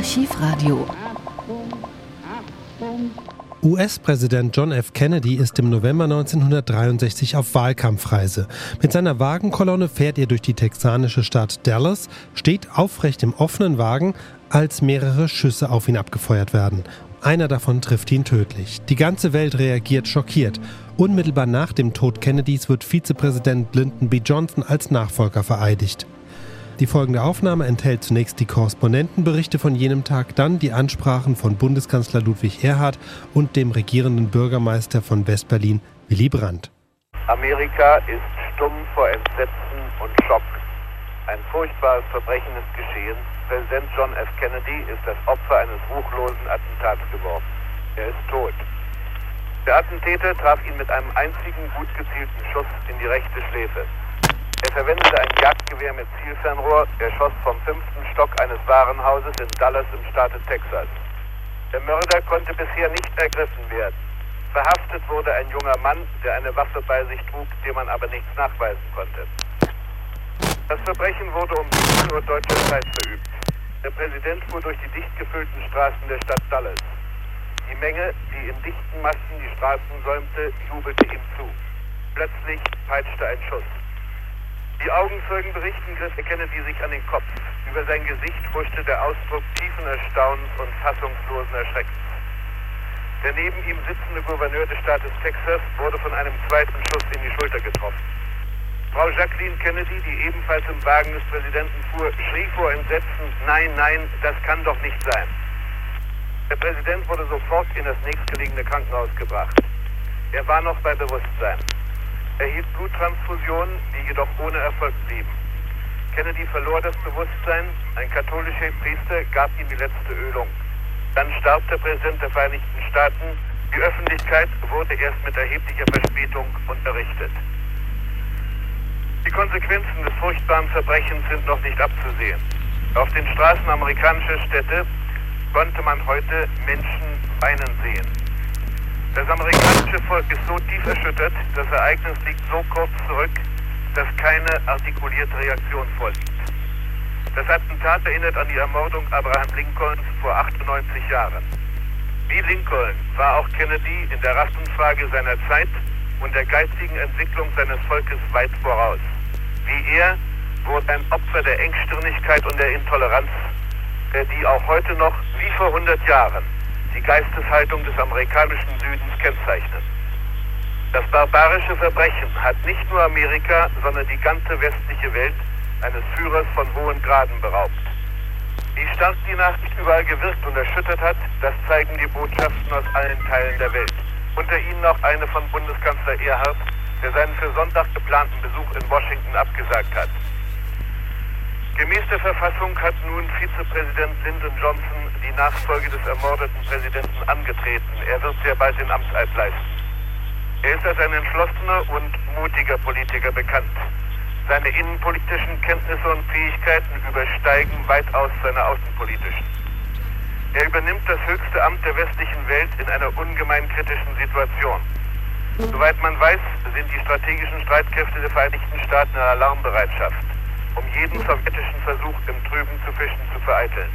Archivradio. US-Präsident John F. Kennedy ist im November 1963 auf Wahlkampfreise. Mit seiner Wagenkolonne fährt er durch die texanische Stadt Dallas, steht aufrecht im offenen Wagen, als mehrere Schüsse auf ihn abgefeuert werden. Einer davon trifft ihn tödlich. Die ganze Welt reagiert schockiert. Unmittelbar nach dem Tod Kennedys wird Vizepräsident Lyndon B. Johnson als Nachfolger vereidigt. Die folgende Aufnahme enthält zunächst die Korrespondentenberichte von jenem Tag, dann die Ansprachen von Bundeskanzler Ludwig Erhard und dem regierenden Bürgermeister von Westberlin, Willy Brandt. Amerika ist stumm vor Entsetzen und Schock. Ein furchtbares Verbrechen ist geschehen. Präsident John F. Kennedy ist das Opfer eines ruchlosen Attentats geworden. Er ist tot. Der Attentäter traf ihn mit einem einzigen gut gezielten Schuss in die rechte Schläfe. Er verwendete ein Jagdgewehr mit Zielfernrohr. Er schoss vom fünften Stock eines Warenhauses in Dallas im Staate Texas. Der Mörder konnte bisher nicht ergriffen werden. Verhaftet wurde ein junger Mann, der eine Waffe bei sich trug, dem man aber nichts nachweisen konnte. Das Verbrechen wurde um 17 Uhr deutscher Zeit verübt. Der Präsident fuhr durch die dicht gefüllten Straßen der Stadt Dallas. Die Menge, die in dichten Massen die Straßen säumte, jubelte ihm zu. Plötzlich peitschte ein Schuss. Die Augenzeugen berichten, griff Kennedy sich an den Kopf. Über sein Gesicht huschte der Ausdruck tiefen Erstaunens und fassungslosen Erschreckens. Der neben ihm sitzende Gouverneur des Staates Texas wurde von einem zweiten Schuss in die Schulter getroffen. Frau Jacqueline Kennedy, die ebenfalls im Wagen des Präsidenten fuhr, schrie vor Entsetzen, nein, nein, das kann doch nicht sein. Der Präsident wurde sofort in das nächstgelegene Krankenhaus gebracht. Er war noch bei Bewusstsein erhielt Bluttransfusionen, die jedoch ohne Erfolg blieben. Kennedy verlor das Bewusstsein, ein katholischer Priester gab ihm die letzte Ölung. Dann starb der Präsident der Vereinigten Staaten. Die Öffentlichkeit wurde erst mit erheblicher Verspätung unterrichtet. Die Konsequenzen des furchtbaren Verbrechens sind noch nicht abzusehen. Auf den Straßen amerikanischer Städte konnte man heute Menschen weinen sehen. Das amerikanische Volk ist so tief erschüttert, das Ereignis liegt so kurz zurück, dass keine artikulierte Reaktion vorliegt. Das Attentat erinnert an die Ermordung Abraham Lincolns vor 98 Jahren. Wie Lincoln war auch Kennedy in der Rassenfrage seiner Zeit und der geistigen Entwicklung seines Volkes weit voraus. Wie er wurde ein Opfer der Engstirnigkeit und der Intoleranz, die auch heute noch, wie vor 100 Jahren, die Geisteshaltung des amerikanischen Südens kennzeichnen. Das barbarische Verbrechen hat nicht nur Amerika, sondern die ganze westliche Welt eines Führers von hohen Graden beraubt. Wie stark die Nachricht überall gewirkt und erschüttert hat, das zeigen die Botschaften aus allen Teilen der Welt. Unter ihnen auch eine von Bundeskanzler Erhard, der seinen für Sonntag geplanten Besuch in Washington abgesagt hat. Gemäß der Verfassung hat nun Vizepräsident Lyndon Johnson die Nachfolge des ermordeten Präsidenten angetreten. Er wird sehr bald den Amtseid leisten. Er ist als ein entschlossener und mutiger Politiker bekannt. Seine innenpolitischen Kenntnisse und Fähigkeiten übersteigen weitaus seine außenpolitischen. Er übernimmt das höchste Amt der westlichen Welt in einer ungemein kritischen Situation. Soweit man weiß, sind die strategischen Streitkräfte der Vereinigten Staaten in Alarmbereitschaft um jeden sowjetischen Versuch im Trüben zu fischen zu vereiteln.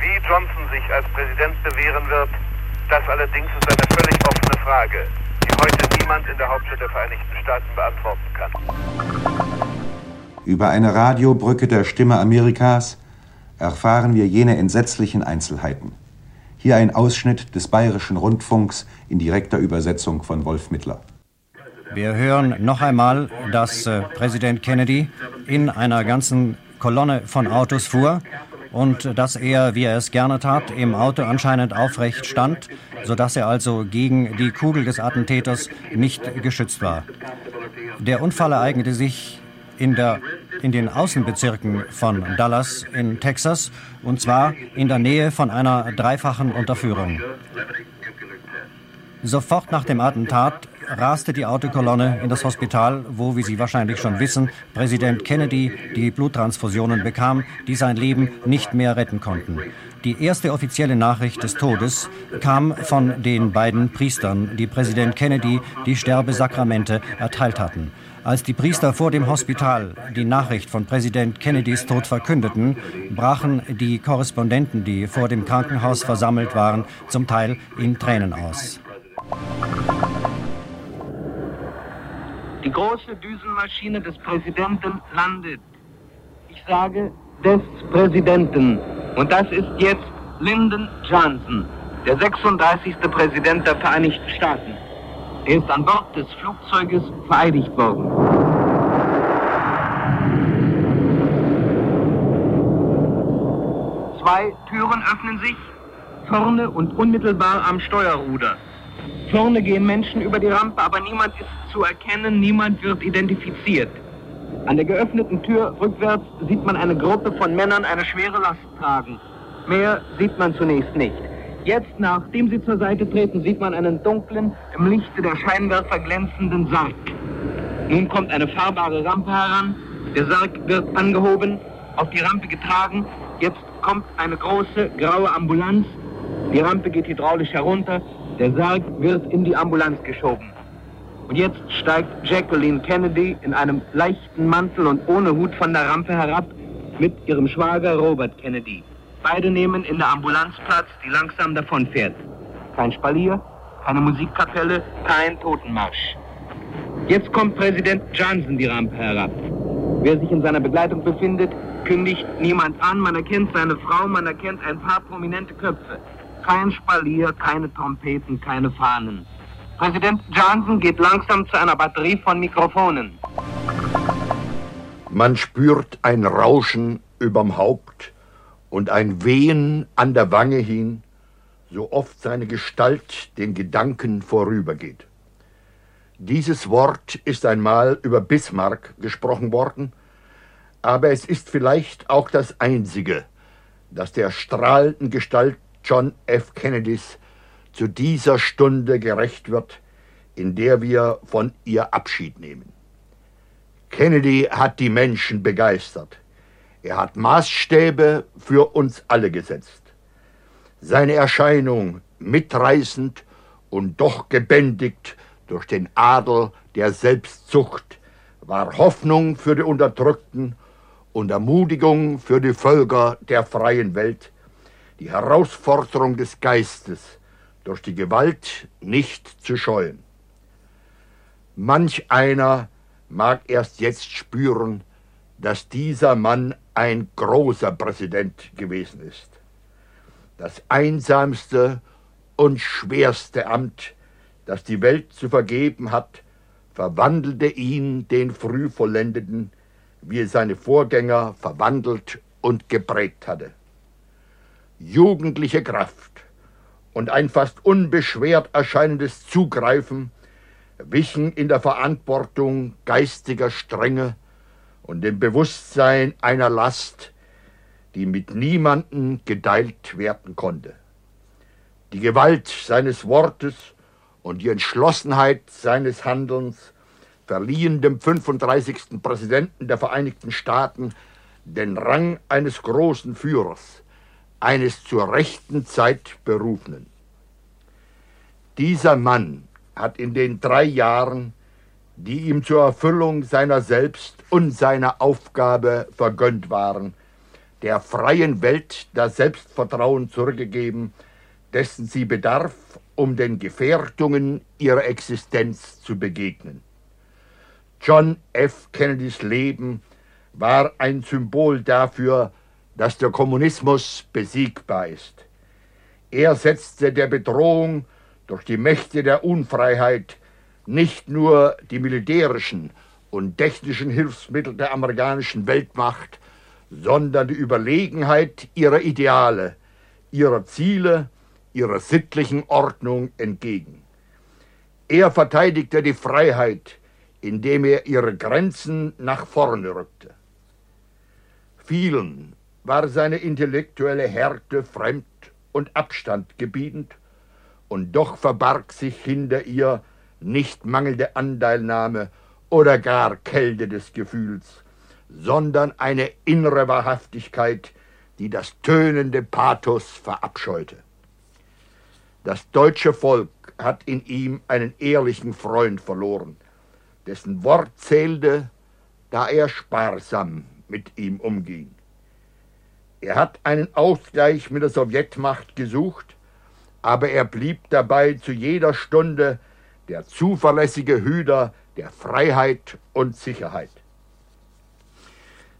Wie Johnson sich als Präsident bewähren wird, das allerdings ist eine völlig offene Frage, die heute niemand in der Hauptstadt der Vereinigten Staaten beantworten kann. Über eine Radiobrücke der Stimme Amerikas erfahren wir jene entsetzlichen Einzelheiten. Hier ein Ausschnitt des Bayerischen Rundfunks in direkter Übersetzung von Wolf Mittler. Wir hören noch einmal, dass äh, Präsident Kennedy in einer ganzen Kolonne von Autos fuhr und dass er, wie er es gerne tat, im Auto anscheinend aufrecht stand, sodass er also gegen die Kugel des Attentäters nicht geschützt war. Der Unfall ereignete sich in, der, in den Außenbezirken von Dallas in Texas und zwar in der Nähe von einer dreifachen Unterführung. Sofort nach dem Attentat raste die Autokolonne in das Hospital, wo, wie Sie wahrscheinlich schon wissen, Präsident Kennedy die Bluttransfusionen bekam, die sein Leben nicht mehr retten konnten. Die erste offizielle Nachricht des Todes kam von den beiden Priestern, die Präsident Kennedy die Sterbesakramente erteilt hatten. Als die Priester vor dem Hospital die Nachricht von Präsident Kennedys Tod verkündeten, brachen die Korrespondenten, die vor dem Krankenhaus versammelt waren, zum Teil in Tränen aus. Die große Düsenmaschine des Präsidenten landet. Ich sage des Präsidenten. Und das ist jetzt Lyndon Johnson, der 36. Präsident der Vereinigten Staaten. Er ist an Bord des Flugzeuges vereidigt worden. Zwei Türen öffnen sich, vorne und unmittelbar am Steuerruder. Vorne gehen Menschen über die Rampe, aber niemand ist zu erkennen, niemand wird identifiziert. An der geöffneten Tür rückwärts sieht man eine Gruppe von Männern eine schwere Last tragen. Mehr sieht man zunächst nicht. Jetzt, nachdem sie zur Seite treten, sieht man einen dunklen, im Lichte der Scheinwerfer glänzenden Sarg. Nun kommt eine fahrbare Rampe heran. Der Sarg wird angehoben, auf die Rampe getragen. Jetzt kommt eine große graue Ambulanz. Die Rampe geht hydraulisch herunter. Der Sarg wird in die Ambulanz geschoben. Und jetzt steigt Jacqueline Kennedy in einem leichten Mantel und ohne Hut von der Rampe herab mit ihrem Schwager Robert Kennedy. Beide nehmen in der Ambulanz Platz, die langsam davonfährt. Kein Spalier, keine Musikkapelle, kein Totenmarsch. Jetzt kommt Präsident Johnson die Rampe herab. Wer sich in seiner Begleitung befindet, kündigt niemand an. Man erkennt seine Frau, man erkennt ein paar prominente Köpfe. Kein Spalier, keine Trompeten, keine Fahnen. Präsident Johnson geht langsam zu einer Batterie von Mikrofonen. Man spürt ein Rauschen überm Haupt und ein Wehen an der Wange hin, so oft seine Gestalt den Gedanken vorübergeht. Dieses Wort ist einmal über Bismarck gesprochen worden, aber es ist vielleicht auch das einzige, das der strahlenden Gestalt John F. Kennedys zu dieser Stunde gerecht wird, in der wir von ihr Abschied nehmen. Kennedy hat die Menschen begeistert. Er hat Maßstäbe für uns alle gesetzt. Seine Erscheinung mitreißend und doch gebändigt durch den Adel der Selbstzucht war Hoffnung für die Unterdrückten und Ermutigung für die Völker der freien Welt, die Herausforderung des Geistes durch die Gewalt nicht zu scheuen. Manch einer mag erst jetzt spüren, dass dieser Mann ein großer Präsident gewesen ist. Das einsamste und schwerste Amt, das die Welt zu vergeben hat, verwandelte ihn, den früh vollendeten, wie es seine Vorgänger verwandelt und geprägt hatte. Jugendliche Kraft und ein fast unbeschwert erscheinendes Zugreifen wichen in der Verantwortung geistiger Strenge und dem Bewusstsein einer Last, die mit niemanden gedeilt werden konnte. Die Gewalt seines Wortes und die Entschlossenheit seines Handelns verliehen dem 35. Präsidenten der Vereinigten Staaten den Rang eines großen Führers, eines zur rechten Zeit Berufenen. Dieser Mann hat in den drei Jahren die ihm zur Erfüllung seiner selbst und seiner Aufgabe vergönnt waren, der freien Welt das Selbstvertrauen zurückgegeben, dessen sie bedarf, um den Gefährdungen ihrer Existenz zu begegnen. John F. Kennedys Leben war ein Symbol dafür, dass der Kommunismus besiegbar ist. Er setzte der Bedrohung durch die Mächte der Unfreiheit nicht nur die militärischen und technischen Hilfsmittel der amerikanischen Weltmacht, sondern die Überlegenheit ihrer Ideale, ihrer Ziele, ihrer sittlichen Ordnung entgegen. Er verteidigte die Freiheit, indem er ihre Grenzen nach vorne rückte. Vielen war seine intellektuelle Härte fremd und Abstand gebietend, und doch verbarg sich hinter ihr nicht mangelnde Anteilnahme oder gar Kälte des Gefühls, sondern eine innere Wahrhaftigkeit, die das tönende Pathos verabscheute. Das deutsche Volk hat in ihm einen ehrlichen Freund verloren, dessen Wort zählte, da er sparsam mit ihm umging. Er hat einen Ausgleich mit der Sowjetmacht gesucht, aber er blieb dabei zu jeder Stunde der zuverlässige Hüter der Freiheit und Sicherheit.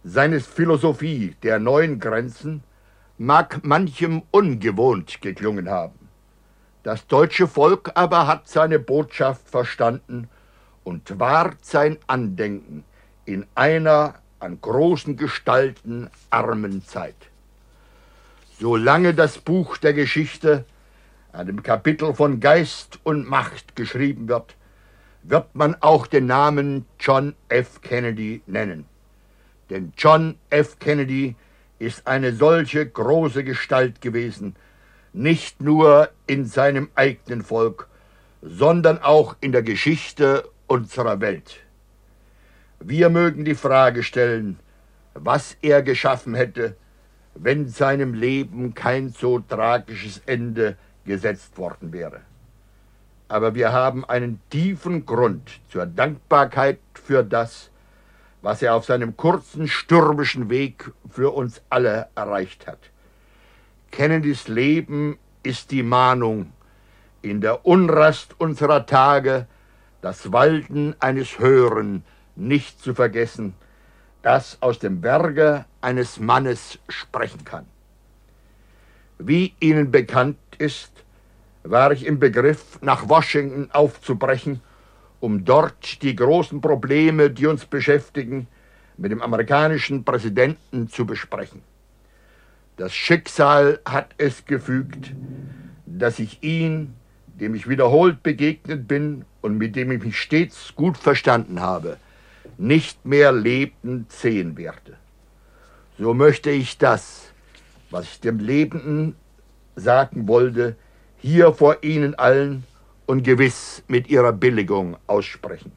Seine Philosophie der neuen Grenzen mag manchem ungewohnt geklungen haben. Das deutsche Volk aber hat seine Botschaft verstanden und wahrt sein Andenken in einer an großen Gestalten armen Zeit. Solange das Buch der Geschichte an dem Kapitel von Geist und Macht geschrieben wird, wird man auch den Namen John F. Kennedy nennen. Denn John F. Kennedy ist eine solche große Gestalt gewesen, nicht nur in seinem eigenen Volk, sondern auch in der Geschichte unserer Welt. Wir mögen die Frage stellen, was er geschaffen hätte, wenn seinem Leben kein so tragisches Ende gesetzt worden wäre. Aber wir haben einen tiefen Grund zur Dankbarkeit für das, was er auf seinem kurzen, stürmischen Weg für uns alle erreicht hat. Kennedys Leben ist die Mahnung, in der Unrast unserer Tage das Walten eines Höheren nicht zu vergessen, das aus dem Berge eines Mannes sprechen kann. Wie Ihnen bekannt ist, war ich im Begriff, nach Washington aufzubrechen, um dort die großen Probleme, die uns beschäftigen, mit dem amerikanischen Präsidenten zu besprechen. Das Schicksal hat es gefügt, dass ich ihn, dem ich wiederholt begegnet bin und mit dem ich mich stets gut verstanden habe, nicht mehr lebend sehen werde. So möchte ich das, was ich dem Lebenden sagen wollte, hier vor Ihnen allen und gewiss mit Ihrer Billigung aussprechen.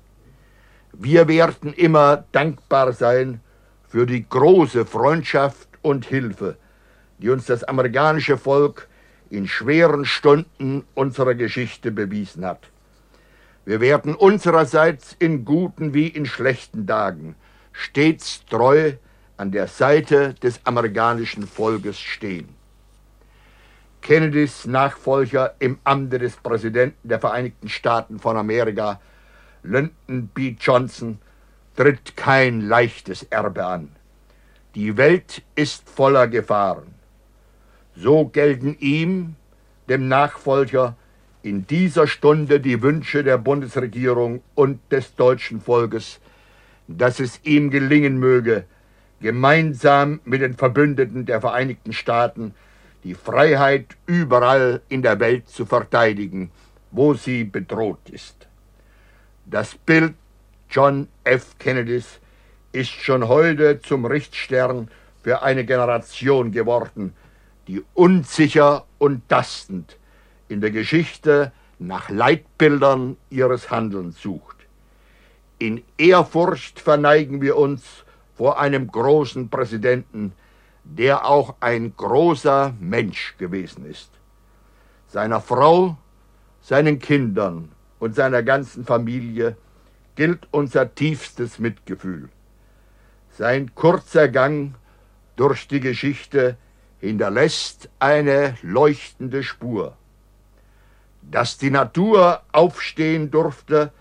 Wir werden immer dankbar sein für die große Freundschaft und Hilfe, die uns das amerikanische Volk in schweren Stunden unserer Geschichte bewiesen hat. Wir werden unsererseits in guten wie in schlechten Tagen stets treu an der Seite des amerikanischen Volkes stehen. Kennedys Nachfolger im Amte des Präsidenten der Vereinigten Staaten von Amerika, Lyndon B. Johnson, tritt kein leichtes Erbe an. Die Welt ist voller Gefahren. So gelten ihm, dem Nachfolger, in dieser Stunde die Wünsche der Bundesregierung und des deutschen Volkes, dass es ihm gelingen möge, gemeinsam mit den Verbündeten der Vereinigten Staaten die Freiheit überall in der Welt zu verteidigen, wo sie bedroht ist. Das Bild John F. Kennedys ist schon heute zum Richtstern für eine Generation geworden, die unsicher und tastend in der Geschichte nach Leitbildern ihres Handelns sucht. In Ehrfurcht verneigen wir uns vor einem großen Präsidenten, der auch ein großer Mensch gewesen ist. Seiner Frau, seinen Kindern und seiner ganzen Familie gilt unser tiefstes Mitgefühl. Sein kurzer Gang durch die Geschichte hinterlässt eine leuchtende Spur. Dass die Natur aufstehen durfte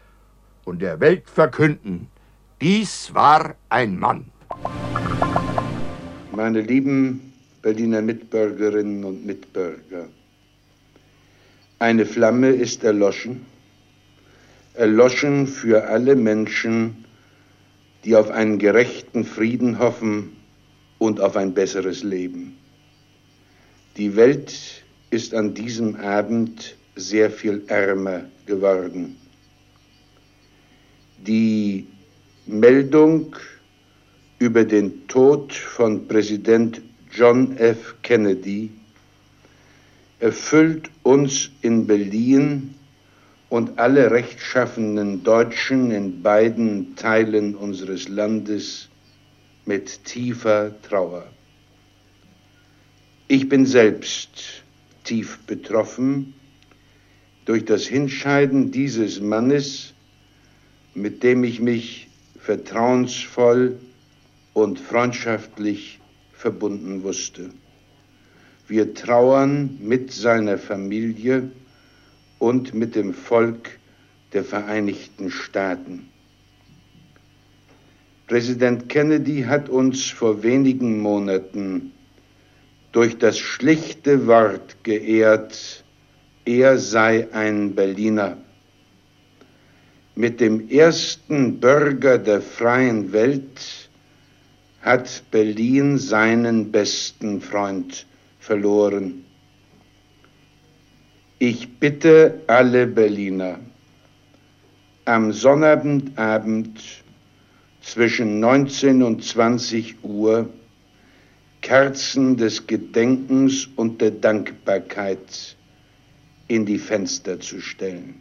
und der Welt verkünden, dies war ein Mann. Meine lieben Berliner Mitbürgerinnen und Mitbürger, eine Flamme ist erloschen, erloschen für alle Menschen, die auf einen gerechten Frieden hoffen und auf ein besseres Leben. Die Welt ist an diesem Abend sehr viel ärmer geworden. Die Meldung über den Tod von Präsident John F. Kennedy erfüllt uns in Berlin und alle rechtschaffenen Deutschen in beiden Teilen unseres Landes mit tiefer Trauer. Ich bin selbst tief betroffen durch das Hinscheiden dieses Mannes, mit dem ich mich vertrauensvoll und freundschaftlich verbunden wusste. Wir trauern mit seiner Familie und mit dem Volk der Vereinigten Staaten. Präsident Kennedy hat uns vor wenigen Monaten durch das schlichte Wort geehrt, er sei ein Berliner. Mit dem ersten Bürger der freien Welt hat Berlin seinen besten Freund verloren. Ich bitte alle Berliner, am Sonnabendabend zwischen 19 und 20 Uhr Kerzen des Gedenkens und der Dankbarkeit in die Fenster zu stellen.